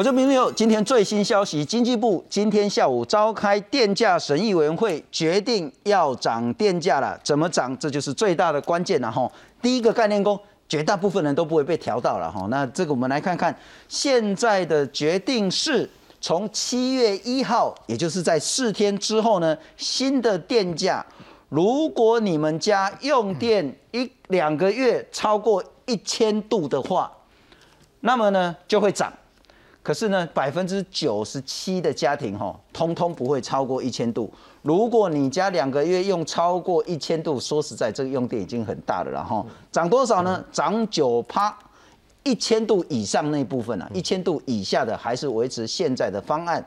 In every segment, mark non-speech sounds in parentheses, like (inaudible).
我是明六，今天最新消息，经济部今天下午召开电价审议委员会，决定要涨电价了。怎么涨？这就是最大的关键了哈。第一个概念工，绝大部分人都不会被调到了哈。那这个我们来看看，现在的决定是从七月一号，也就是在四天之后呢，新的电价，如果你们家用电一两个月超过一千度的话，那么呢就会涨。可是呢，百分之九十七的家庭哈，通通不会超过一千度。如果你家两个月用超过一千度，说实在，这个用电已经很大了。然后涨多少呢？涨九趴，一千度以上那部分啊，一千度以下的还是维持现在的方案。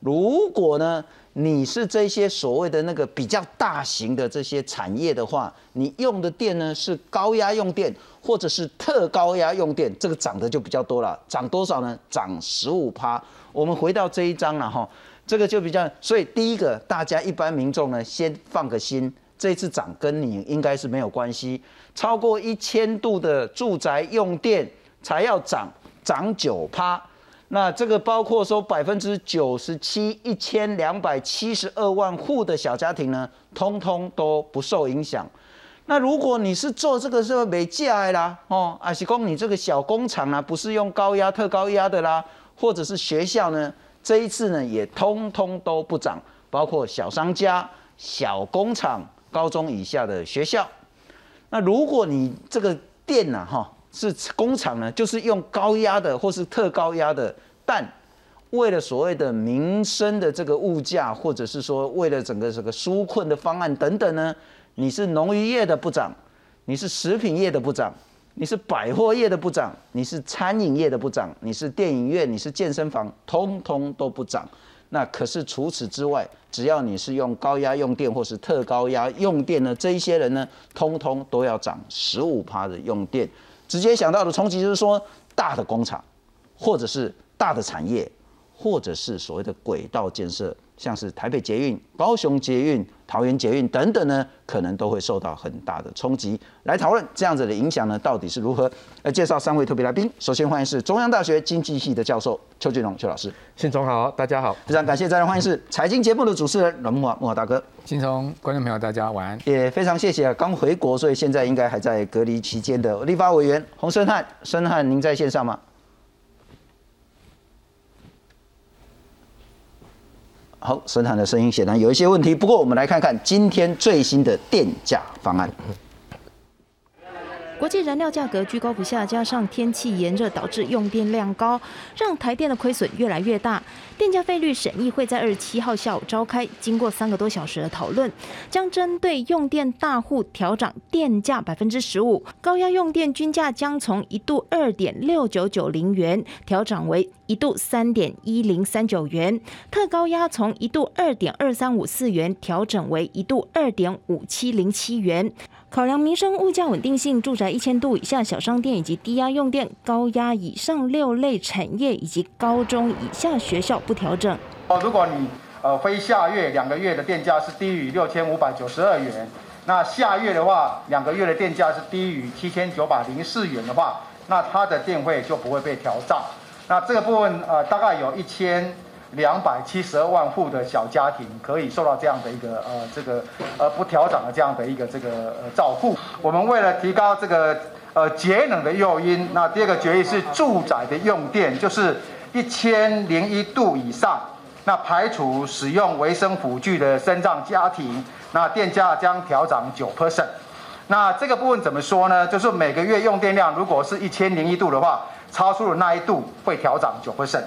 如果呢？你是这些所谓的那个比较大型的这些产业的话，你用的电呢是高压用电或者是特高压用电，这个涨的就比较多了，涨多少呢？涨十五趴。我们回到这一章了哈，这个就比较，所以第一个大家一般民众呢先放个心，这次涨跟你应该是没有关系。超过一千度的住宅用电才要涨，涨九趴。那这个包括说百分之九十七一千两百七十二万户的小家庭呢，通通都不受影响。那如果你是做这个是美价啦，哦，还是供你这个小工厂啊，不是用高压、特高压的啦，或者是学校呢，这一次呢也通通都不涨，包括小商家、小工厂、高中以下的学校。那如果你这个电呐，哈。是工厂呢，就是用高压的或是特高压的，但为了所谓的民生的这个物价，或者是说为了整个这个纾困的方案等等呢，你是农渔业的不涨，你是食品业的不涨，你是百货业的不涨，你是餐饮业的不涨，你是电影院，你是健身房，通通都不涨。那可是除此之外，只要你是用高压用电或是特高压用电呢，这一些人呢，通通都要涨十五趴的用电。直接想到的冲击就是说，大的工厂，或者是大的产业，或者是所谓的轨道建设，像是台北捷运、高雄捷运、桃园捷运等等呢，可能都会受到很大的冲击。来讨论这样子的影响呢，到底是如何？来介绍三位特别来宾。首先欢迎是中央大学经济系的教授邱俊荣邱老师。信总好，大家好。非常感谢，再来欢迎是财经节目的主持人阮木华木华大哥。信总，观众朋友大家晚安。也非常谢谢啊，刚回国，所以现在应该还在隔离期间的立法委员洪生汉，生汉您在线上吗？好，生汉的声音显然有一些问题，不过我们来看看今天最新的电价方案。国际燃料价格居高不下，加上天气炎热导致用电量高，让台电的亏损越来越大。电价费率审议会在二十七号下午召开，经过三个多小时的讨论，将针对用电大户调涨电价百分之十五，高压用电均价将从一度二点六九九零元调涨为一度三点一零三九元，特高压从一度二点二三五四元调整为一度二点五七零七元。考量民生物价稳定性，住宅一千度以下小商店以及低压用电、高压以上六类产业以及高中以下学校不调整。哦，如果你呃非下月两个月的电价是低于六千五百九十二元，那下月的话两个月的电价是低于七千九百零四元的话，那它的电费就不会被调涨。那这个部分呃大概有一千。两百七十二万户的小家庭可以受到这样的一个呃这个呃不调整的这样的一个这个呃照顾。我们为了提高这个呃节能的诱因，那第二个决议是住宅的用电就是一千零一度以上，那排除使用维生辅具的生障家庭，那电价将调涨九 percent。那这个部分怎么说呢？就是每个月用电量如果是一千零一度的话，超出了那一度会调涨九 percent。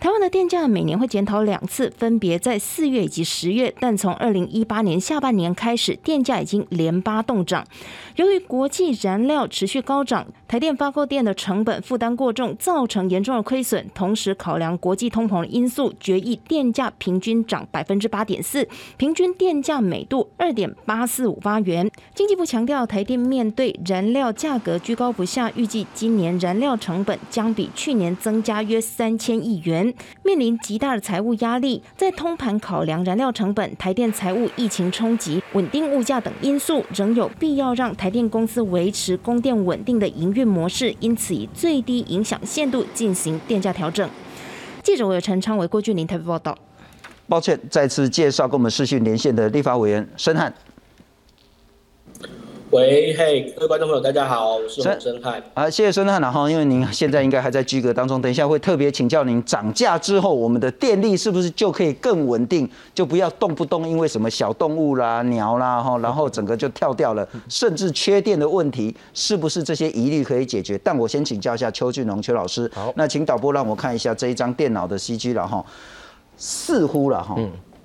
台湾的电价每年会检讨两次，分别在四月以及十月。但从二零一八年下半年开始，电价已经连八动涨。由于国际燃料持续高涨，台电发购电的成本负担过重，造成严重的亏损。同时考量国际通膨的因素，决议电价平均涨百分之八点四，平均电价每度二点八四五八元。经济部强调，台电面对燃料价格居高不下，预计今年燃料成本将比去年增加约三千亿元。面临极大的财务压力，在通盘考量燃料成本、台电财务、疫情冲击、稳定物价等因素，仍有必要让台电公司维持供电稳定的营运模式，因此以最低影响限度进行电价调整。记者有陈昌伟、郭俊林台北报道。抱歉，再次介绍跟我们视讯连线的立法委员申汉。喂，嘿，各位观众朋友，大家好，我是洪生汉。啊，谢谢孙汉然后因为您现在应该还在居格当中，等一下会特别请教您，涨价之后我们的电力是不是就可以更稳定，就不要动不动因为什么小动物啦、鸟啦哈，然后整个就跳掉了，甚至缺电的问题，是不是这些疑虑可以解决？但我先请教一下邱俊龙邱老师。好，那请导播让我看一下这一张电脑的 CG 了哈，似乎了哈，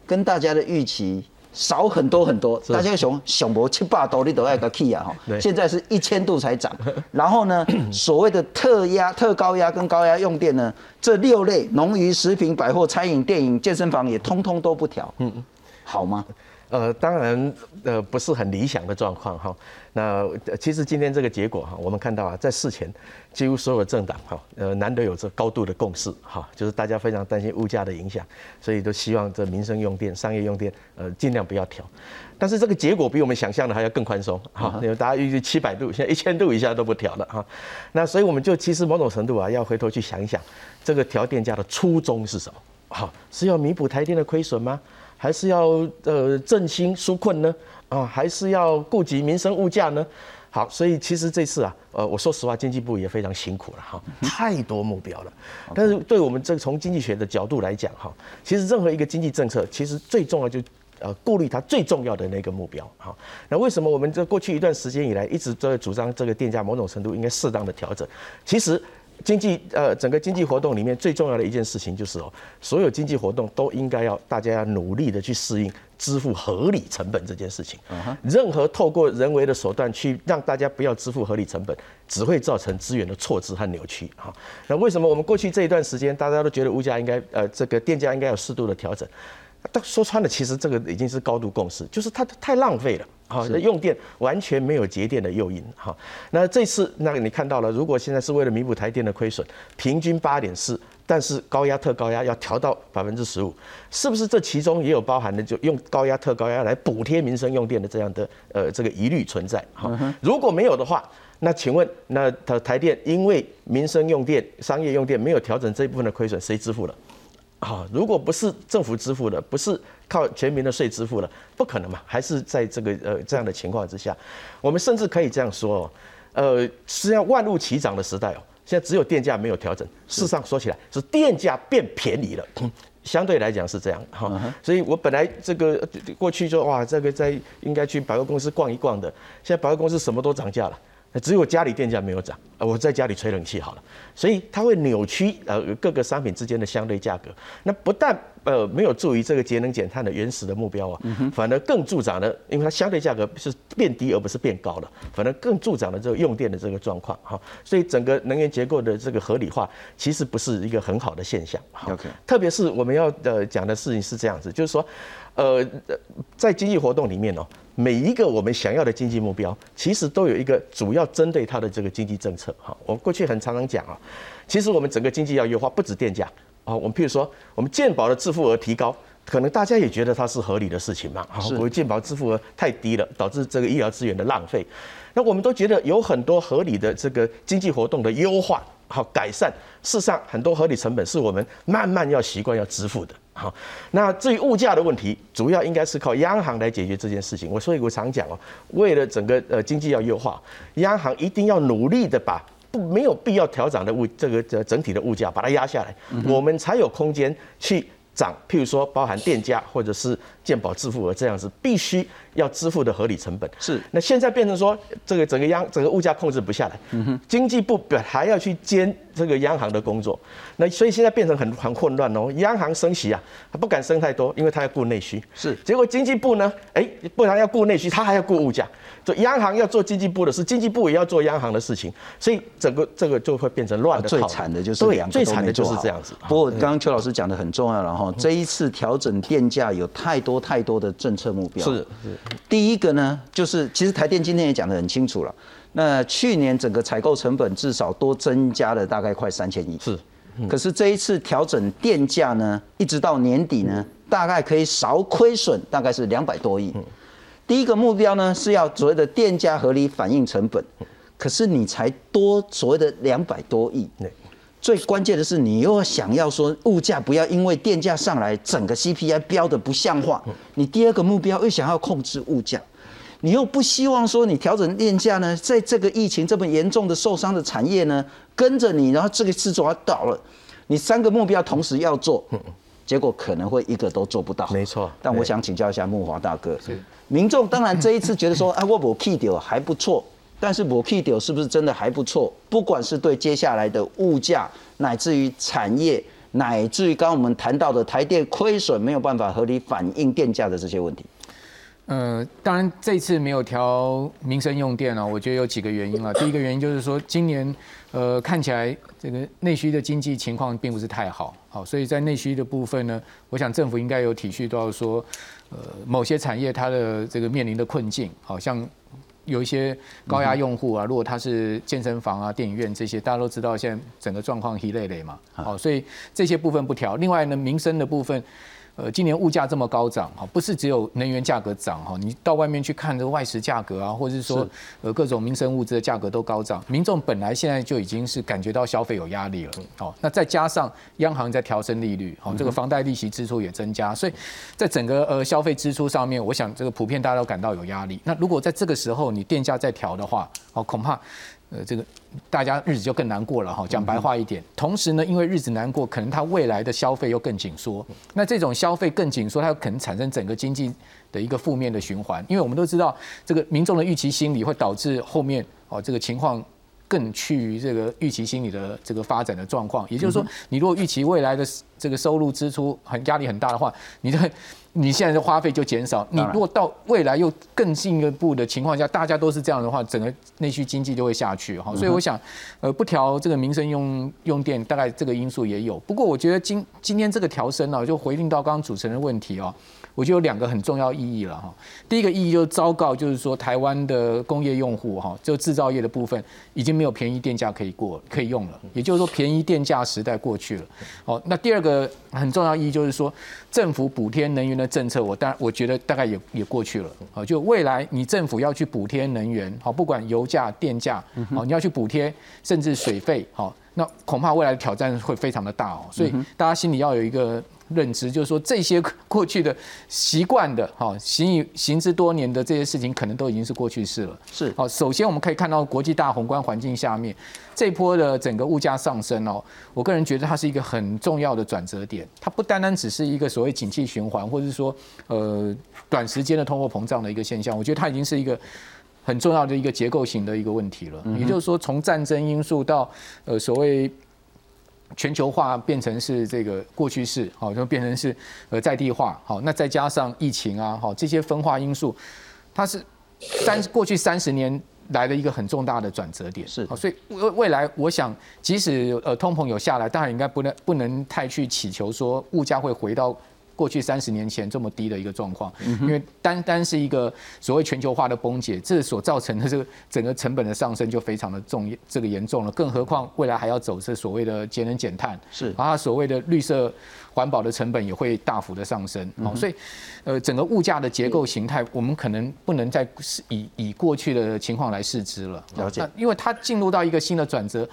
跟大家的预期。少很多很多，大家想想博七八度你都要个 key 啊哈，(laughs) 现在是一千度才涨，然后呢，(laughs) 所谓的特压、特高压跟高压用电呢，这六类农渔食品、百货、餐饮、电影、健身房也通通都不调，嗯，好吗？呃，当然，呃，不是很理想的状况哈。那其实今天这个结果哈，我们看到啊，在事前几乎所有政党哈，呃，难得有这高度的共识哈，就是大家非常担心物价的影响，所以都希望这民生用电、商业用电，呃，尽量不要调。但是这个结果比我们想象的还要更宽松哈，因为大家预计七百度，现在一千度以下都不调了哈。那所以我们就其实某种程度啊，要回头去想一想，这个调电价的初衷是什么？好，是要弥补台电的亏损吗？还是要呃振兴纾困呢？啊，还是要顾及民生物价呢？好，所以其实这次啊，呃，我说实话，经济部也非常辛苦了哈，太多目标了。但是对我们这从经济学的角度来讲哈，其实任何一个经济政策，其实最重要就呃顾虑它最重要的那个目标哈。那为什么我们这过去一段时间以来一直在主张这个电价某种程度应该适当的调整？其实。经济呃，整个经济活动里面最重要的一件事情就是哦，所有经济活动都应该要大家要努力的去适应支付合理成本这件事情。任何透过人为的手段去让大家不要支付合理成本，只会造成资源的错置和扭曲。哈，那为什么我们过去这一段时间大家都觉得物价应该呃这个电价应该有适度的调整？但说穿了，其实这个已经是高度共识，就是它太浪费了。好，用电完全没有节电的诱因。哈，那这次那个你看到了，如果现在是为了弥补台电的亏损，平均八点四，但是高压特高压要调到百分之十五，是不是这其中也有包含的就用高压特高压来补贴民生用电的这样的呃这个疑虑存在？哈，如果没有的话，那请问那台台电因为民生用电、商业用电没有调整这一部分的亏损，谁支付了？好，如果不是政府支付的，不是靠全民的税支付的，不可能嘛？还是在这个呃这样的情况之下，我们甚至可以这样说哦，呃，实际上万物齐涨的时代哦，现在只有电价没有调整。事实上说起来，是电价变便宜了，(laughs) 相对来讲是这样哈。所以我本来这个过去就哇，这个在应该去百货公司逛一逛的，现在百货公司什么都涨价了。只有家里电价没有涨，呃，我在家里吹冷气好了，所以它会扭曲呃各个商品之间的相对价格。那不但呃没有助于这个节能减碳的原始的目标啊，反而更助长了，因为它相对价格是变低而不是变高了，反而更助长了这个用电的这个状况哈。所以整个能源结构的这个合理化其实不是一个很好的现象。OK，特别是我们要呃讲的事情是这样子，就是说，呃，在经济活动里面哦。每一个我们想要的经济目标，其实都有一个主要针对它的这个经济政策。哈，我过去很常常讲啊，其实我们整个经济要优化，不止电价啊。我们譬如说，我们健保的支付额提高，可能大家也觉得它是合理的事情嘛。好，我们健保支付额太低了，导致这个医疗资源的浪费。那我们都觉得有很多合理的这个经济活动的优化。好改善，事实上很多合理成本是我们慢慢要习惯要支付的。好，那至于物价的问题，主要应该是靠央行来解决这件事情。我所以我常讲哦，为了整个呃经济要优化，央行一定要努力的把不没有必要调涨的物这个这整体的物价把它压下来，我们才有空间去涨。譬如说包含电价或者是健保支付额这样子，必须。要支付的合理成本是，那现在变成说这个整个央整个物价控制不下来，经济部还要去兼这个央行的工作，那所以现在变成很很混乱哦。央行升息啊，他不敢升太多，因为他要顾内需。是，结果经济部呢，哎，不然要顾内需，他还要顾物价。就央行要做经济部的事，经济部也要做央行的事情，所以整个这个就会变成乱的。最惨的就是两个最惨的就是这样子。不过刚刚邱老师讲的很重要了哈，这一次调整电价有太多太多的政策目标。是是。第一个呢，就是其实台电今天也讲得很清楚了。那去年整个采购成本至少多增加了大概快三千亿。是。可是这一次调整电价呢，一直到年底呢，大概可以少亏损大概是两百多亿。第一个目标呢是要所谓的电价合理反映成本，可是你才多所谓的两百多亿。最关键的是，你又想要说物价不要因为电价上来，整个 CPI 标的不像话。你第二个目标又想要控制物价，你又不希望说你调整电价呢，在这个疫情这么严重的受伤的产业呢，跟着你，然后这个制作要倒了，你三个目标同时要做，结果可能会一个都做不到。没错。但我想请教一下木华大哥，民众当然这一次觉得说，啊，我我 key 掉还不错。但是我 K 掉是不是真的还不错？不管是对接下来的物价，乃至于产业，乃至于刚刚我们谈到的台电亏损没有办法合理反映电价的这些问题。呃，当然这次没有调民生用电啊，我觉得有几个原因了。第一个原因就是说，今年呃看起来这个内需的经济情况并不是太好，好，所以在内需的部分呢，我想政府应该有体恤到说，呃某些产业它的这个面临的困境，好像。有一些高压用户啊，如果他是健身房啊、电影院这些，大家都知道现在整个状况一累累嘛，好，所以这些部分不调。另外呢，民生的部分。呃，今年物价这么高涨哈，不是只有能源价格涨哈，你到外面去看这个外食价格啊，或者是说呃各种民生物资的价格都高涨，民众本来现在就已经是感觉到消费有压力了，好，那再加上央行在调升利率，好，这个房贷利息支出也增加，所以在整个呃消费支出上面，我想这个普遍大家都感到有压力。那如果在这个时候你电价再调的话，哦，恐怕。呃，这个大家日子就更难过了哈。讲白话一点，同时呢，因为日子难过，可能他未来的消费又更紧缩。那这种消费更紧缩，它可能产生整个经济的一个负面的循环。因为我们都知道，这个民众的预期心理会导致后面哦这个情况更趋于这个预期心理的这个发展的状况。也就是说，你如果预期未来的这个收入支出很压力很大的话，你的。你现在的花费就减少，你如果到未来又更进一步的情况下，大家都是这样的话，整个内需经济就会下去哈。所以我想，呃，不调这个民生用用电，大概这个因素也有。不过我觉得今今天这个调升呢，就回应到刚刚主持人的问题哦。我觉得有两个很重要意义了哈。第一个意义就是昭告，就是说台湾的工业用户哈，就制造业的部分已经没有便宜电价可以过可以用了，也就是说便宜电价时代过去了。哦，那第二个很重要意义就是说，政府补贴能源的政策，我当然我觉得大概也也过去了。哦，就未来你政府要去补贴能源，好，不管油价、电价，好，你要去补贴，甚至水费，好，那恐怕未来的挑战会非常的大哦。所以大家心里要有一个。认知就是说，这些 (laughs) 过去的习惯的哈行以行之多年的这些事情，可能都已经是过去式了。是好，首先我们可以看到国际大宏观环境下面，这波的整个物价上升哦，我个人觉得它是一个很重要的转折点。它不单单只是一个所谓景气循环，或者是说呃短时间的通货膨胀的一个现象，我觉得它已经是一个很重要的一个结构型的一个问题了。也就是说，从战争因素到呃所谓。全球化变成是这个过去式，好，就变成是呃在地化，好，那再加上疫情啊，好，这些分化因素，它是三过去三十年来的一个很重大的转折点，是，所以未未来我想，即使呃通膨有下来，当然应该不能不能太去祈求说物价会回到。过去三十年前这么低的一个状况，因为单单是一个所谓全球化的崩解，这所造成的这个整个成本的上升就非常的重，这个严重了。更何况未来还要走这所谓的节能减碳，是，然后所谓的绿色环保的成本也会大幅的上升。哦，所以呃，整个物价的结构形态，我们可能不能再以以过去的情况来试之了。了解，因为它进入到一个新的转折，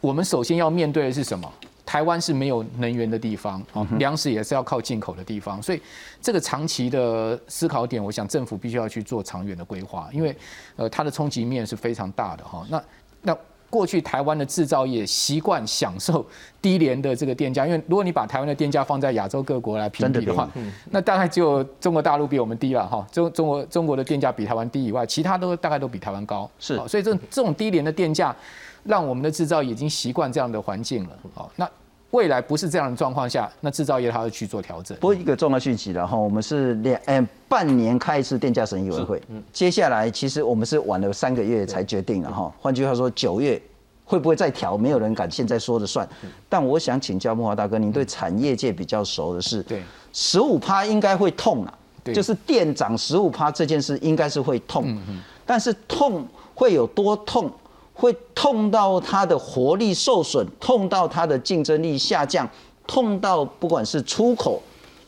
我们首先要面对的是什么？台湾是没有能源的地方，啊，粮食也是要靠进口的地方，所以这个长期的思考点，我想政府必须要去做长远的规划，因为呃它的冲击面是非常大的哈。那那过去台湾的制造业习惯享受低廉的这个电价，因为如果你把台湾的电价放在亚洲各国来评比的话，那大概只有中国大陆比我们低了哈。中中国中国的电价比台湾低以外，其他都大概都比台湾高。是，所以这这种低廉的电价。让我们的制造已经习惯这样的环境了，好，那未来不是这样的状况下，那制造业它会去做调整。不过一个重要讯息了哈，我们是两嗯半年开一次电价审议委员会，接下来其实我们是晚了三个月才决定了哈。换句话说，九月会不会再调，没有人敢现在说的算。但我想请教木华大哥，您对产业界比较熟的是，对，十五趴应该会痛啊，就是店涨十五趴这件事应该是会痛，但是痛会有多痛？会痛到它的活力受损，痛到它的竞争力下降，痛到不管是出口，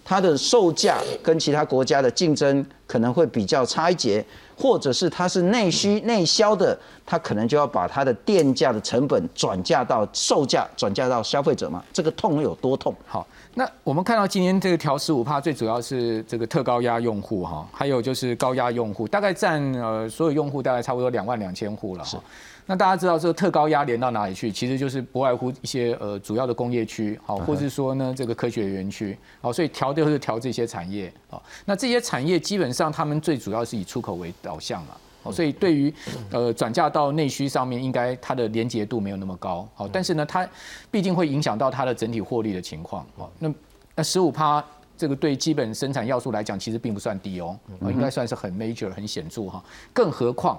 它的售价跟其他国家的竞争可能会比较差一截，或者是它是内需内销的，它可能就要把它的电价的成本转嫁到售价，转嫁到消费者嘛。这个痛有多痛？好，那我们看到今天这个调十五帕，最主要是这个特高压用户哈，还有就是高压用户，大概占呃所有用户大概差不多两万两千户了哈。那大家知道这个特高压连到哪里去？其实就是不外乎一些呃主要的工业区，好，或是说呢这个科学园区，好，所以调就是调这些产业，好，那这些产业基本上他们最主要是以出口为导向嘛，好，所以对于呃转嫁到内需上面，应该它的连结度没有那么高，好，但是呢它毕竟会影响到它的整体获利的情况，好，那那十五趴这个对基本生产要素来讲，其实并不算低哦，应该算是很 major 很显著哈，更何况。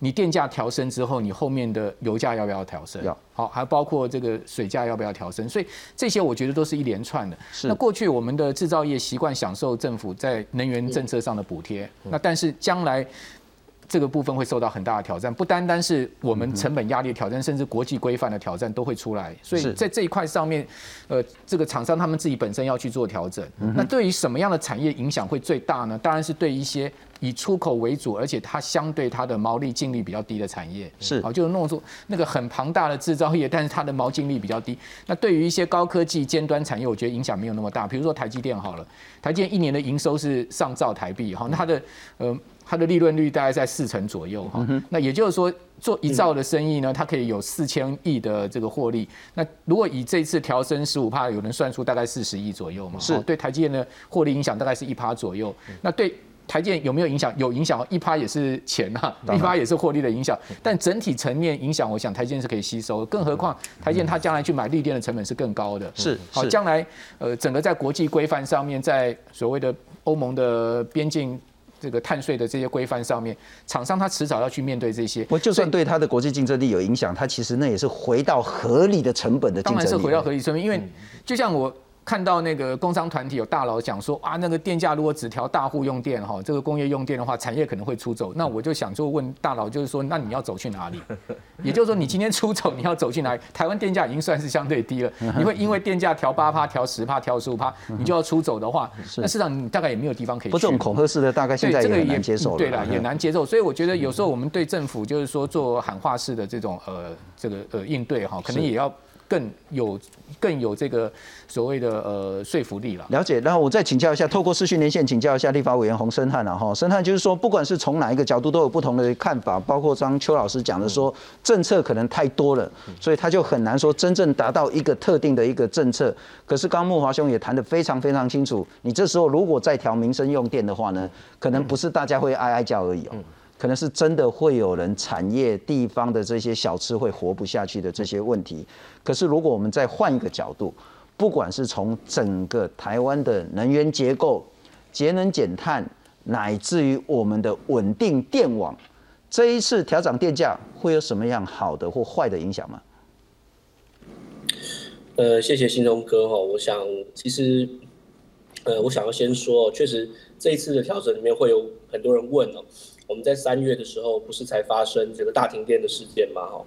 你电价调升之后，你后面的油价要不要调升？要。好，还包括这个水价要不要调升？所以这些我觉得都是一连串的。是。那过去我们的制造业习惯享受政府在能源政策上的补贴，那但是将来这个部分会受到很大的挑战，不单单是我们成本压力的挑战，甚至国际规范的挑战都会出来。所以在这一块上面，呃，这个厂商他们自己本身要去做调整。那对于什么样的产业影响会最大呢？当然是对一些。以出口为主，而且它相对它的毛利净利比较低的产业是，好，就是弄出那个很庞大的制造业，但是它的毛净利比较低。那对于一些高科技尖端产业，我觉得影响没有那么大。比如说台积电好了，台积电一年的营收是上兆台币，哈，那它的呃它的利润率大概在四成左右，哈。那也就是说，做一兆的生意呢，它可以有四千亿的这个获利。那如果以这次调升十五帕，有人算出大概四十亿左右嘛？是对台积电的获利影响大概是一趴左右。那对。台建有没有影响？有影响，一趴也是钱啊，一趴也是获利的影响。但整体层面影响，我想台建是可以吸收。更何况台建它将来去买绿电的成本是更高的。是，好，将来呃整个在国际规范上面，在所谓的欧盟的边境这个碳税的这些规范上面，厂商他迟早要去面对这些。我就算对它的国际竞争力有影响，它其实那也是回到合理的成本的竞争力。当然是回到合理成本，因为就像我。看到那个工商团体有大佬讲说啊，那个电价如果只调大户用电哈，这个工业用电的话，产业可能会出走。那我就想说问大佬，就是说，那你要走去哪里？(laughs) 也就是说，你今天出走，你要走去哪里？台湾电价已经算是相对低了，你会因为电价调八趴、调十趴、调十五趴，你就要出走的话，那市场你大概也没有地方可以。不，这种恐吓式的大概现在也难接受了。对了，也难接受。所以我觉得有时候我们对政府就是说做喊话式的这种呃这个呃应对哈，可能也要。更有更有这个所谓的呃说服力了。了解，然后我再请教一下，透过视讯连线请教一下立法委员洪生汉了哈。生汉就是说，不管是从哪一个角度都有不同的看法，包括张邱老师讲的说，政策可能太多了，所以他就很难说真正达到一个特定的一个政策。可是刚木华兄也谈得非常非常清楚，你这时候如果再调民生用电的话呢，可能不是大家会哀哀叫而已哦。可能是真的会有人产业地方的这些小吃会活不下去的这些问题。可是如果我们再换一个角度，不管是从整个台湾的能源结构、节能减碳，乃至于我们的稳定电网，这一次调涨电价会有什么样好的或坏的影响吗？呃，谢谢新中哥哈，我想其实，呃，我想要先说，确实这一次的调整里面会有很多人问哦。我们在三月的时候，不是才发生这个大停电的事件吗？哈，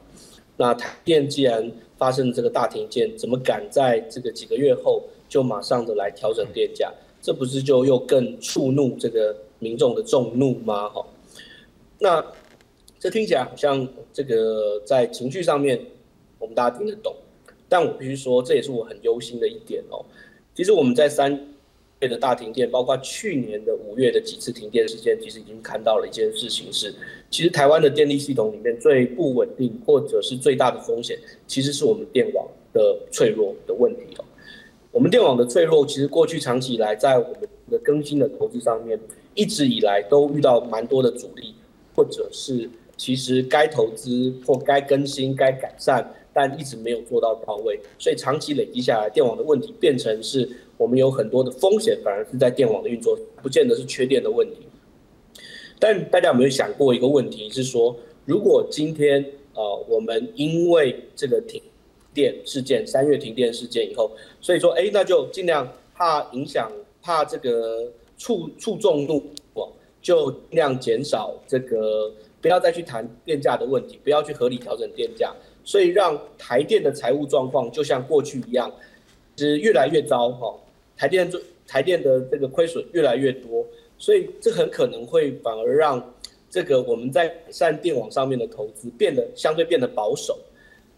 那台电既然发生这个大停电，怎么敢在这个几个月后就马上的来调整电价？这不是就又更触怒这个民众的众怒吗？哈，那这听起来好像这个在情绪上面我们大家听得懂，但我必须说，这也是我很忧心的一点哦。其实我们在三。的大停电，包括去年的五月的几次停电事件，其实已经看到了一件事情是，其实台湾的电力系统里面最不稳定或者是最大的风险，其实是我们电网的脆弱的问题哦。我们电网的脆弱，其实过去长期以来在我们的更新的投资上面，一直以来都遇到蛮多的阻力，或者是其实该投资或该更新、该改善，但一直没有做到到位，所以长期累积下来，电网的问题变成是。我们有很多的风险，反而是在电网的运作，不见得是缺电的问题。但大家有没有想过一个问题，是说，如果今天呃，我们因为这个停电事件，三月停电事件以后，所以说，哎，那就尽量怕影响，怕这个触触众怒，就尽量减少这个，不要再去谈电价的问题，不要去合理调整电价，所以让台电的财务状况就像过去一样，是越来越糟哈。台电做台电的这个亏损越来越多，所以这很可能会反而让这个我们在改善电网上面的投资变得相对变得保守。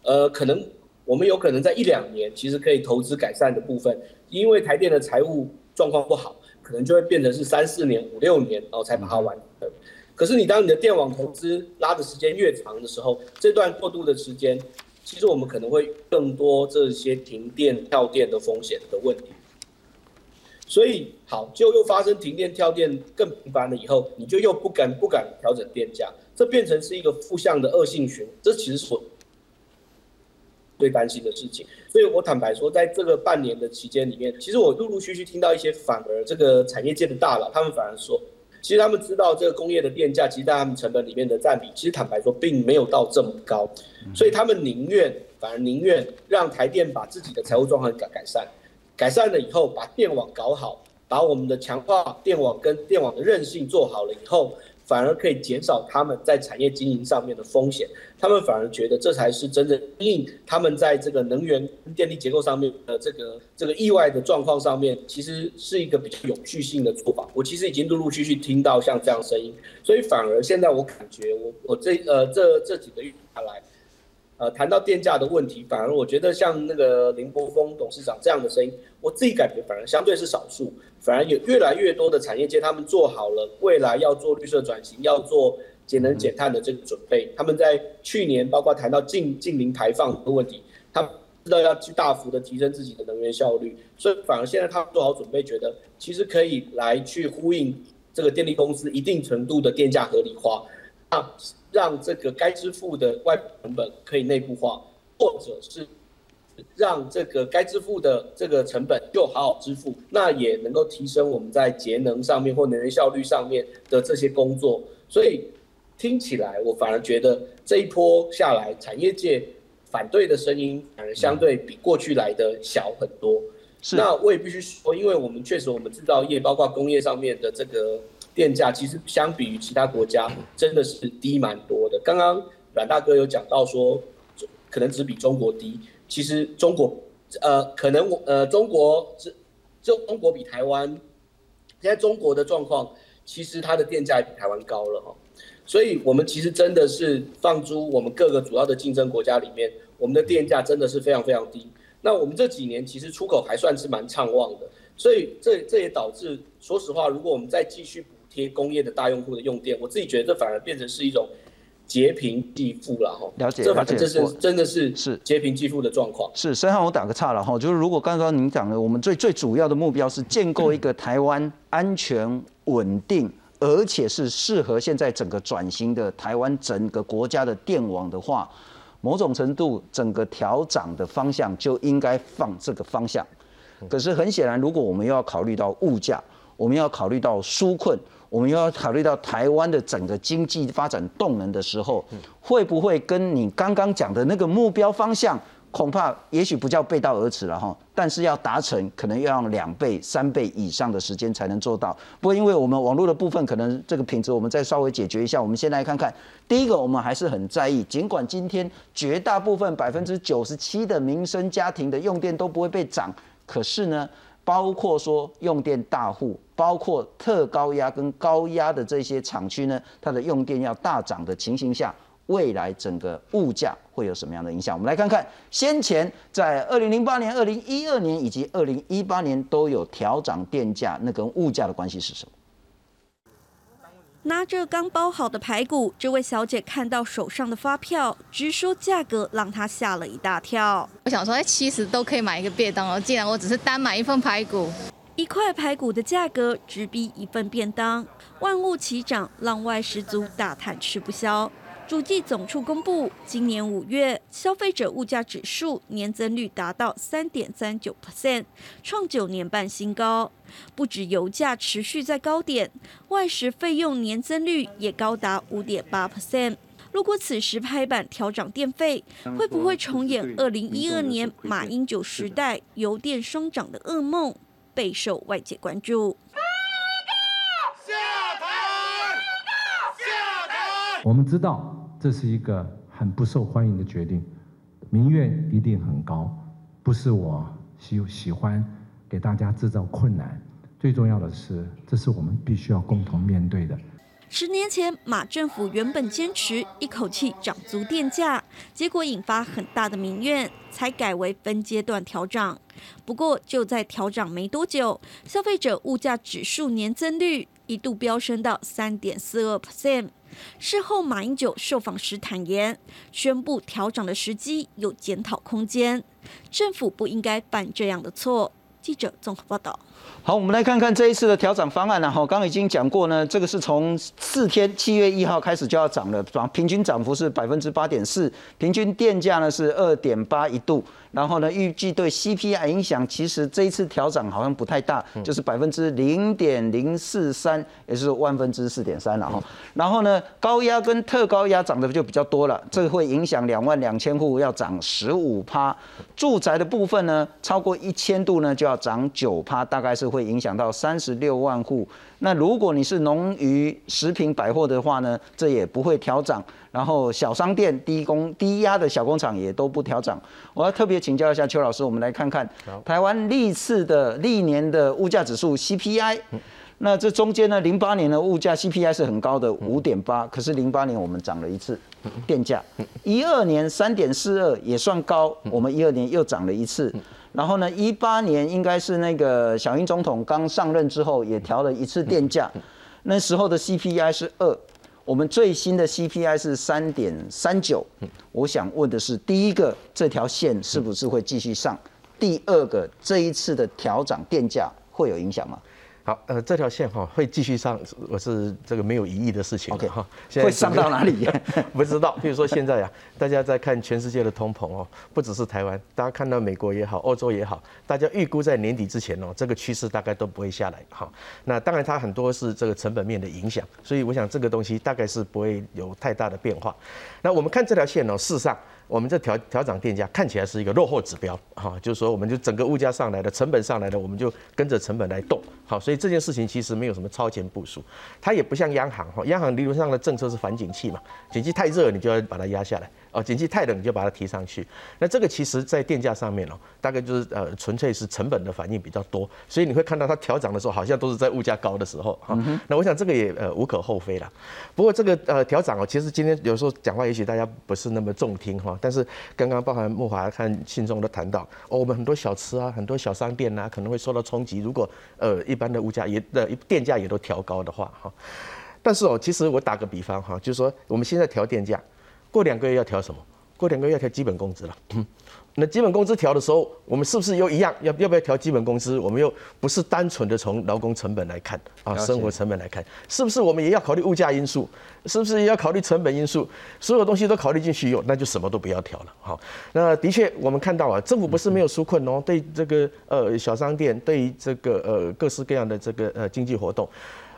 呃，可能我们有可能在一两年其实可以投资改善的部分，因为台电的财务状况不好，可能就会变成是三四年、五六年然后才把它完成。可是你当你的电网投资拉的时间越长的时候，这段过渡的时间，其实我们可能会更多这些停电跳电的风险的问题。所以好，就又发生停电跳电更频繁了以后，你就又不敢不敢调整电价，这变成是一个负向的恶性循环。这其实是我最担心的事情。所以我坦白说，在这个半年的期间里面，其实我陆陆续续听到一些反而这个产业界的大佬，他们反而说，其实他们知道这个工业的电价，其实在他们成本里面的占比，其实坦白说并没有到这么高，所以他们宁愿反而宁愿让台电把自己的财务状况改改善。改善了以后，把电网搞好，把我们的强化电网跟电网的韧性做好了以后，反而可以减少他们在产业经营上面的风险。他们反而觉得这才是真正应他们在这个能源电力结构上面的这个这个意外的状况上面，其实是一个比较有序性的做法。我其实已经陆陆续续听到像这样声音，所以反而现在我感觉，我我这呃这这几个月下来。呃，谈到电价的问题，反而我觉得像那个林柏峰董事长这样的声音，我自己感觉反而相对是少数，反而有越来越多的产业界他们做好了未来要做绿色转型、要做节能减碳的这个准备。他们在去年包括谈到近近零排放的问题，他知道要去大幅的提升自己的能源效率，所以反而现在他们做好准备，觉得其实可以来去呼应这个电力公司一定程度的电价合理化。让这个该支付的外部成本可以内部化，或者是让这个该支付的这个成本就好好支付，那也能够提升我们在节能上面或能源效率上面的这些工作。所以听起来，我反而觉得这一波下来，产业界反对的声音反而相对比过去来的小很多。是那我也必须说，因为我们确实我们制造业包括工业上面的这个。电价其实相比于其他国家真的是低蛮多的。刚刚阮大哥有讲到说，可能只比中国低。其实中国，呃，可能我呃中国是就中国比台湾，现在中国的状况，其实它的电价比台湾高了哈。所以我们其实真的是放诸我们各个主要的竞争国家里面，我们的电价真的是非常非常低。那我们这几年其实出口还算是蛮畅旺的，所以这这也导致，说实话，如果我们再继续。贴工业的大用户的用电，我自己觉得这反而变成是一种劫贫济富了哈。了解，这反正这是真的是是劫贫济富的状况。是，申翰，我打个岔了哈，就是如果刚刚您讲的，我们最最主要的目标是建构一个台湾安全稳定，而且是适合现在整个转型的台湾整个国家的电网的话，某种程度整个调涨的方向就应该放这个方向。可是很显然，如果我们又要考虑到物价，我们要考虑到纾困。我们又要考虑到台湾的整个经济发展动能的时候，会不会跟你刚刚讲的那个目标方向，恐怕也许不叫背道而驰了哈。但是要达成，可能要用两倍、三倍以上的时间才能做到。不过，因为我们网络的部分，可能这个品质我们再稍微解决一下。我们先来看看，第一个，我们还是很在意，尽管今天绝大部分百分之九十七的民生家庭的用电都不会被涨，可是呢？包括说用电大户，包括特高压跟高压的这些厂区呢，它的用电要大涨的情形下，未来整个物价会有什么样的影响？我们来看看，先前在二零零八年、二零一二年以及二零一八年都有调涨电价，那跟物价的关系是什么？拿着刚包好的排骨，这位小姐看到手上的发票，直说价格让她吓了一大跳。我想说，哎，七十都可以买一个便当了，既然我只是单买一份排骨，一块排骨的价格直逼一份便当，万物齐涨，让外食族大叹吃不消。主计总处公布，今年五月消费者物价指数年增率达到三点三九 percent，创九年半新高。不止油价持续在高点，外食费用年增率也高达五点八 percent。如果此时拍板调涨电费，会不会重演二零一二年马英九时代油电双涨的噩梦？备受外界关注。下台，下台我们知道这是一个很不受欢迎的决定，民怨一定很高。不是我喜喜欢给大家制造困难，最重要的是，这是我们必须要共同面对的。十年前，马政府原本坚持一口气涨足电价，结果引发很大的民怨，才改为分阶段调涨。不过，就在调涨没多久，消费者物价指数年增率一度飙升到三点四二 percent。事后，马英九受访时坦言，宣布调涨的时机有检讨空间，政府不应该犯这样的错。记者综合报道。好，我们来看看这一次的调整方案呢。哈，刚刚已经讲过呢，这个是从四天七月一号开始就要涨了，涨平均涨幅是百分之八点四，平均电价呢是二点八一度。然后呢，预计对 CPI 影响，其实这一次调整好像不太大，就是百分之零点零四三，也是万分之四点三了哈。然后呢，高压跟特高压涨的就比较多了，这个会影响两万两千户要涨十五趴。住宅的部分呢，超过一千度呢就要涨九趴，大概是会影响到三十六万户。那如果你是农渔食品百货的话呢，这也不会调涨。然后小商店、低工、低压的小工厂也都不调涨。我要特别请教一下邱老师，我们来看看台湾历次的历年的物价指数 CPI。那这中间呢，零八年的物价 CPI 是很高的五点八，可是零八年我们涨了一次电价。一二年三点四二也算高，我们一二年又涨了一次。然后呢，一八年应该是那个小英总统刚上任之后也调了一次电价，那时候的 CPI 是二。我们最新的 CPI 是三点三九，我想问的是，第一个这条线是不是会继续上？第二个这一次的调涨电价会有影响吗？好，呃，这条线哈会继续上，我是这个没有疑义的事情。OK 哈，会上到哪里？(laughs) 不知道。比如说现在呀，大家在看全世界的通膨哦，不只是台湾，大家看到美国也好，欧洲也好，大家预估在年底之前哦，这个趋势大概都不会下来。哈，那当然它很多是这个成本面的影响，所以我想这个东西大概是不会有太大的变化。那我们看这条线哦，事实上。我们这调调涨电价看起来是一个落后指标，哈，就是说我们就整个物价上来的成本上来的，我们就跟着成本来动，好，所以这件事情其实没有什么超前部署，它也不像央行，哈，央行理论上的政策是反景气嘛，景气太热你就要把它压下来。哦，景气太冷就把它提上去，那这个其实在电价上面哦，大概就是呃纯粹是成本的反应比较多，所以你会看到它调涨的时候，好像都是在物价高的时候哈。那我想这个也呃无可厚非啦。不过这个呃调涨哦，其实今天有时候讲话也许大家不是那么中听哈，但是刚刚包含木华看信中都谈到哦，我们很多小吃啊，很多小商店呐可能会受到冲击，如果呃一般的物价也的电价也都调高的话哈。但是哦，其实我打个比方哈，就是说我们现在调电价。过两个月要调什么？过两个月要调基本工资了。(coughs) 那基本工资调的时候，我们是不是又一样？要要不要调基本工资？我们又不是单纯的从劳工成本来看啊，生活成本来看，是不是我们也要考虑物价因素？是不是也要考虑成本因素？所有东西都考虑进去，有那就什么都不要调了。好，那的确我们看到啊，政府不是没有纾困哦，对这个呃小商店，对于这个呃各式各样的这个呃经济活动。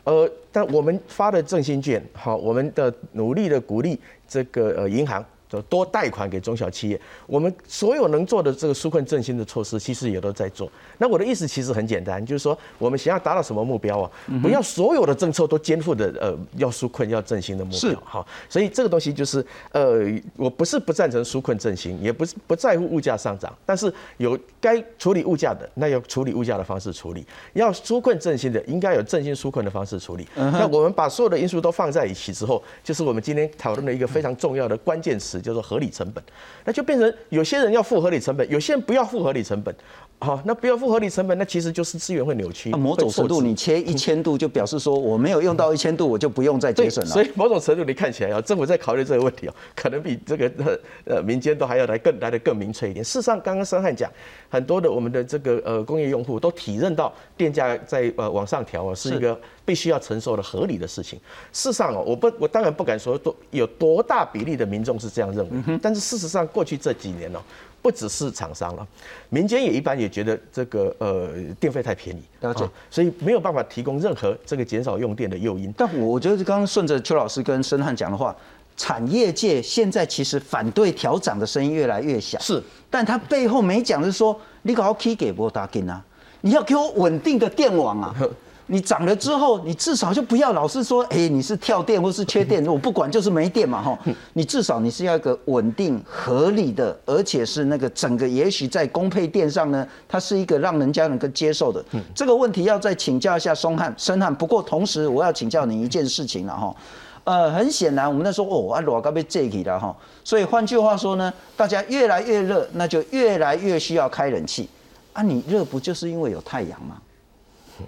呃，但我们发的振兴券，好，我们的努力的鼓励这个呃银行。就多贷款给中小企业，我们所有能做的这个纾困振兴的措施，其实也都在做。那我的意思其实很简单，就是说我们想要达到什么目标啊？不要所有的政策都肩负的呃要纾困要振兴的目标。好，所以这个东西就是呃，我不是不赞成纾困振兴，也不是不在乎物价上涨，但是有该处理物价的，那要处理物价的方式处理；要纾困振兴的，应该有振兴纾困的方式处理。那我们把所有的因素都放在一起之后，就是我们今天讨论的一个非常重要的关键词。叫做合理成本，那就变成有些人要付合理成本，有些人不要付合理成本。好，那不要付合理成本，那其实就是资源会扭曲。某种程度，你切一千度，就表示说我没有用到一千度，我就不用再节省了。所以某种程度，你看起来啊，政府在考虑这个问题哦，可能比这个呃民间都还要来更来的更明确一点。事实上，刚刚申汉讲，很多的我们的这个呃工业用户都体认到电价在呃往上调啊，是一个必须要承受的合理的事情。事实上哦，我不我当然不敢说多有多大比例的民众是这样认为，但是事实上过去这几年哦。不只是厂商了，民间也一般也觉得这个呃电费太便宜，了解，所以没有办法提供任何这个减少用电的诱因。但我觉得刚刚顺着邱老师跟申汉讲的话，产业界现在其实反对调涨的声音越来越小，是，但他背后没讲是说，你搞 K 给波打金啊，你要给我稳定的电网啊。(laughs) 你涨了之后，你至少就不要老是说，哎，你是跳电或是缺电，(laughs) 我不管，就是没电嘛，哈。你至少你是要一个稳定、合理的，而且是那个整个也许在供配电上呢，它是一个让人家能够接受的。这个问题要再请教一下松汉、申汉。不过同时我要请教你一件事情了，哈。呃，很显然我们在说，哦，啊，罗高被借起了哈。所以换句话说呢，大家越来越热，那就越来越需要开冷气。啊，你热不就是因为有太阳吗？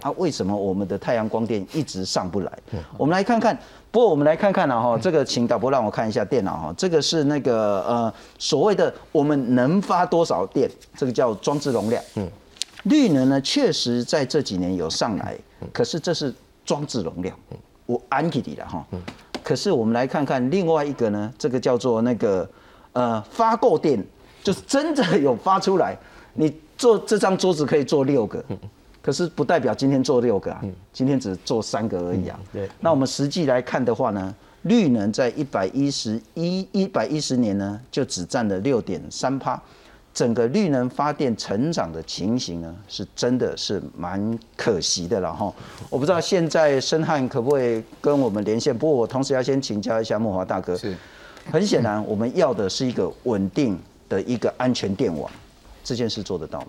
啊，为什么我们的太阳光电一直上不来？我们来看看。不过我们来看看啊，哈，这个请导播让我看一下电脑哈。这个是那个呃所谓的我们能发多少电，这个叫装置容量。嗯，绿能呢确实在这几年有上来，可是这是装置容量，我安给你了哈。可是我们来看看另外一个呢，这个叫做那个呃发够电，就是真的有发出来，你做这张桌子可以做六个。可是不代表今天做六个啊，今天只做三个而已啊。对，那我们实际来看的话呢，绿能在一百一十一一百一十年呢，就只占了六点三趴，整个绿能发电成长的情形呢，是真的是蛮可惜的了哈。我不知道现在申汉可不可以跟我们连线，不过我同时要先请教一下莫华大哥。是，很显然我们要的是一个稳定的一个安全电网，这件事做得到吗？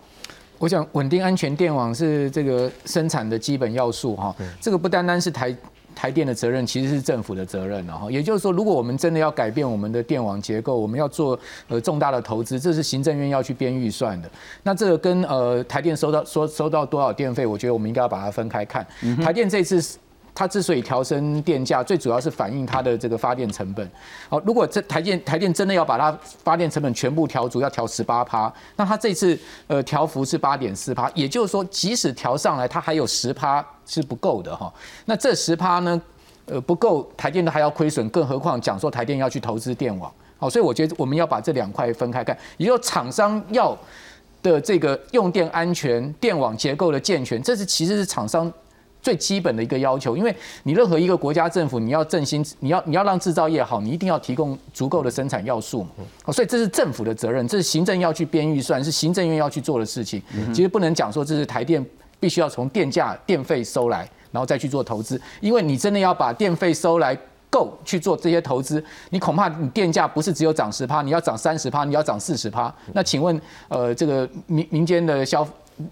我想稳定安全电网是这个生产的基本要素哈，这个不单单是台台电的责任，其实是政府的责任了哈。也就是说，如果我们真的要改变我们的电网结构，我们要做呃重大的投资，这是行政院要去编预算的。那这个跟呃台电收到说收到多少电费，我觉得我们应该要把它分开看。台电这次。它之所以调升电价，最主要是反映它的这个发电成本。好，如果这台电台电真的要把它发电成本全部调足，要调十八趴，那它这次呃调幅是八点四趴，也就是说，即使调上来，它还有十趴是不够的哈。那这十趴呢，呃不够，台电都还要亏损，更何况讲说台电要去投资电网。好，所以我觉得我们要把这两块分开看，也就厂商要的这个用电安全、电网结构的健全，这是其实是厂商。最基本的一个要求，因为你任何一个国家政府，你要振兴，你要你要让制造业好，你一定要提供足够的生产要素嘛。哦，所以这是政府的责任，这是行政要去编预算，是行政院要去做的事情。其实不能讲说这是台电必须要从电价电费收来，然后再去做投资，因为你真的要把电费收来够去做这些投资，你恐怕你电价不是只有涨十趴，你要涨三十趴，你要涨四十趴。那请问，呃，这个民民间的消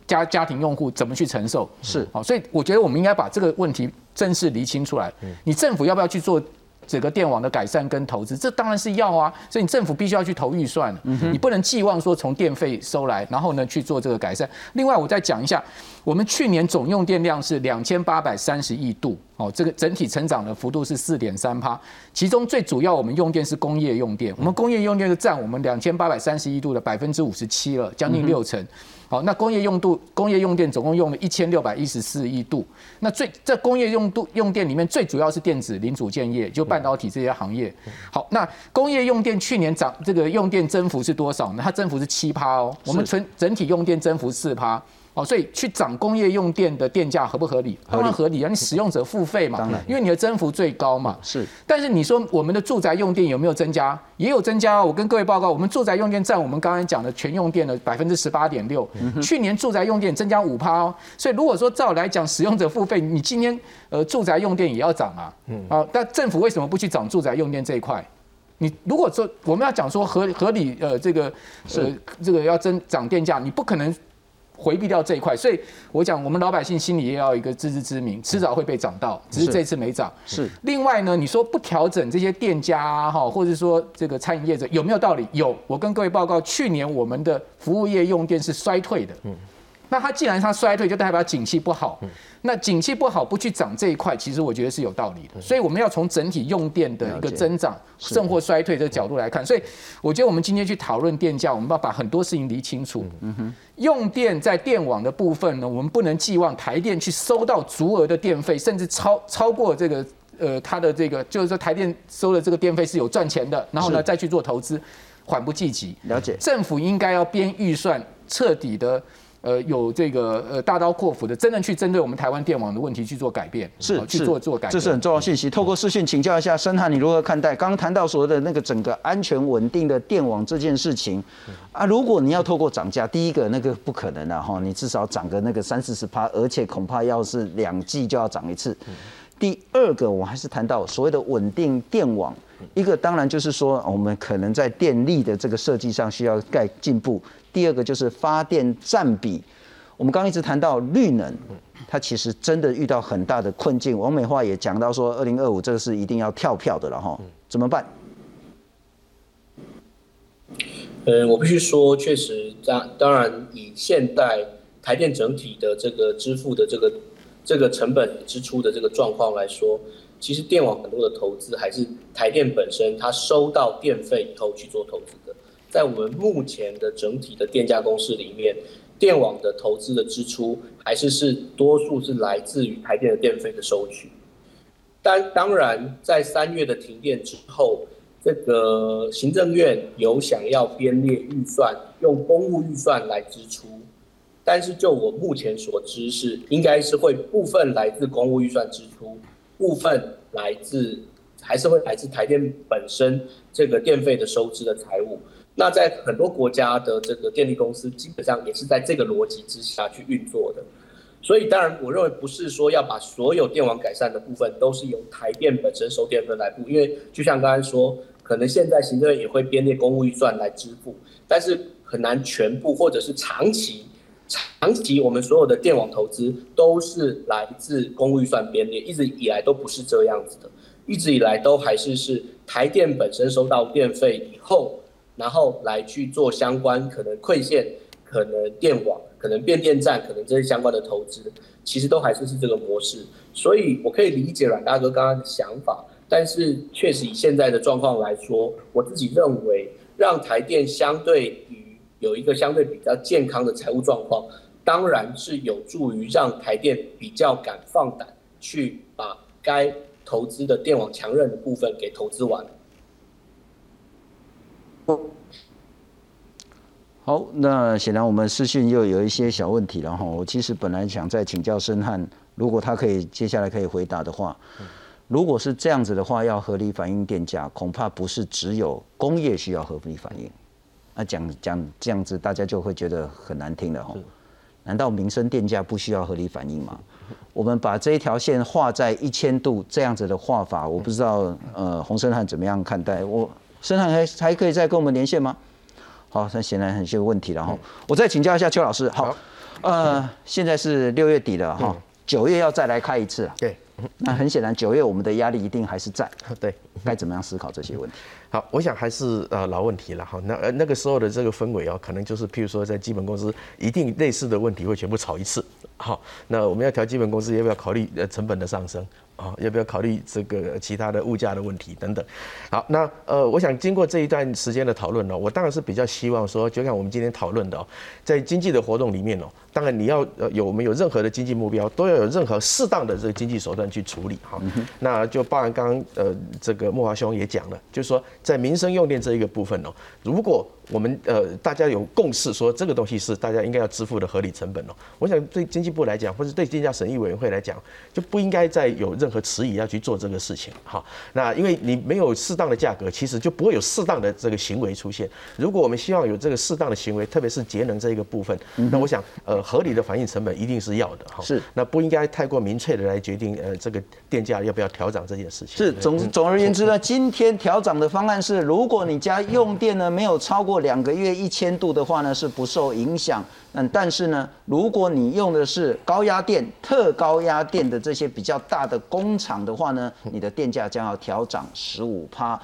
家家庭用户怎么去承受？是好，所以我觉得我们应该把这个问题正式厘清出来。你政府要不要去做整个电网的改善跟投资？这当然是要啊，所以你政府必须要去投预算。你不能寄望说从电费收来，然后呢去做这个改善。另外，我再讲一下，我们去年总用电量是两千八百三十亿度，哦，这个整体成长的幅度是四点三趴，其中最主要我们用电是工业用电，我们工业用电是占我们两千八百三十亿度的百分之五十七了，将近六成。好，那工业用度、工业用电总共用了一千六百一十四亿度。那最这工业用度用电里面，最主要是电子零组件业，就半导体这些行业。好，那工业用电去年涨这个用电增幅是多少呢？它增幅是七趴哦。我们纯整体用电增幅四趴。哦，所以去涨工业用电的电价合不合理？当然合理啊，你使用者付费嘛，当然，因为你的增幅最高嘛。是，但是你说我们的住宅用电有没有增加？也有增加。我跟各位报告，我们住宅用电占我们刚才讲的全用电的百分之十八点六。去年住宅用电增加五趴哦。所以如果说照来讲，使用者付费，你今天呃住宅用电也要涨啊。嗯。啊，但政府为什么不去涨住宅用电这一块？你如果说我们要讲说合合理呃这个是这个要增涨电价，你不可能。回避掉这一块，所以我讲，我们老百姓心里也要一个自知之明，迟早会被涨到，只是这次没涨。是。另外呢，你说不调整这些店家哈，或者说这个餐饮业者有没有道理？有。我跟各位报告，去年我们的服务业用电是衰退的。嗯。那它既然它衰退，就代表景气不好。那景气不好，不去涨这一块，其实我觉得是有道理的。所以我们要从整体用电的一个增长、甚或衰退的角度来看。所以我觉得我们今天去讨论电价，我们要把很多事情理清楚。用电在电网的部分呢，我们不能寄望台电去收到足额的电费，甚至超超过这个呃它的这个，就是说台电收的这个电费是有赚钱的，然后呢再去做投资，缓不济急。了解。政府应该要编预算，彻底的。呃有这个呃大刀阔斧的，真正去针对我们台湾电网的问题去做改变，是去做做改变，这是很重要信息。透过视讯请教一下申汉，你如何看待刚刚谈到所谓的那个整个安全稳定的电网这件事情啊？如果你要透过涨价，第一个那个不可能的哈，你至少涨个那个三四十趴，而且恐怕要是两季就要涨一次。第二个，我还是谈到所谓的稳定电网，一个当然就是说我们可能在电力的这个设计上需要再进步。第二个就是发电占比，我们刚一直谈到绿能，它其实真的遇到很大的困境。王美化也讲到说，二零二五这个是一定要跳票的了哈，怎么办？嗯，我必须说，确实，当当然以现代台电整体的这个支付的这个。这个成本支出的这个状况来说，其实电网很多的投资还是台电本身它收到电费以后去做投资的。在我们目前的整体的电价公式里面，电网的投资的支出还是是多数是来自于台电的电费的收取。但当然，在三月的停电之后，这个行政院有想要编列预算，用公务预算来支出。但是就我目前所知是，应该是会部分来自公务预算支出，部分来自还是会来自台电本身这个电费的收支的财务。那在很多国家的这个电力公司，基本上也是在这个逻辑之下去运作的。所以当然，我认为不是说要把所有电网改善的部分都是由台电本身收电费来付，因为就像刚才说，可能现在行政院也会编列公务预算来支付，但是很难全部或者是长期。长期我们所有的电网投资都是来自公务预算编列，一直以来都不是这样子的，一直以来都还是是台电本身收到电费以后，然后来去做相关可能馈线、可能电网、可能变电站、可能这些相关的投资，其实都还是是这个模式。所以我可以理解阮大哥刚刚的想法，但是确实以现在的状况来说，我自己认为让台电相对于有一个相对比较健康的财务状况，当然是有助于让台电比较敢放胆去把该投资的电网强韧的部分给投资完。好，那显然我们视讯又有一些小问题了哈。我其实本来想再请教申汉，如果他可以接下来可以回答的话，如果是这样子的话，要合理反映电价，恐怕不是只有工业需要合理反映。那讲讲这样子，大家就会觉得很难听了哈。难道民生电价不需要合理反应吗？我们把这一条线画在一千度这样子的画法，我不知道呃洪生汉怎么样看待？我生汉还还可以再跟我们连线吗？好，那显然很些问题了哈。我再请教一下邱老师。好，呃，现在是六月底了哈，九月要再来开一次了。对，那很显然九月我们的压力一定还是在。对，该怎么样思考这些问题？好，我想还是呃老问题了哈。那呃那个时候的这个氛围哦，可能就是譬如说在基本公司一定类似的问题会全部炒一次。好，那我们要调基本工资，要不要考虑呃成本的上升？啊，要不要考虑这个其他的物价的问题等等？好，那呃，我想经过这一段时间的讨论呢，我当然是比较希望说，就像我们今天讨论的哦，在经济的活动里面哦，当然你要呃有我们有任何的经济目标，都要有任何适当的这个经济手段去处理哈。那就包含刚刚呃这个莫华兄也讲了，就是说在民生用电这一个部分哦，如果我们呃大家有共识说这个东西是大家应该要支付的合理成本哦，我想对经济部来讲，或者对电价审议委员会来讲，就不应该再有任何迟疑要去做这个事情。哈，那因为你没有适当的价格，其实就不会有适当的这个行为出现。如果我们希望有这个适当的行为，特别是节能这一个部分，那我想呃合理的反映成本一定是要的哈。是，那不应该太过明确的来决定呃这个电价要不要调涨这件事情。是，总总而言之呢，今天调整的方案是，如果你家用电呢没有超两个月一千度的话呢，是不受影响。嗯，但是呢，如果你用的是高压电、特高压电的这些比较大的工厂的话呢，你的电价将要调涨十五趴。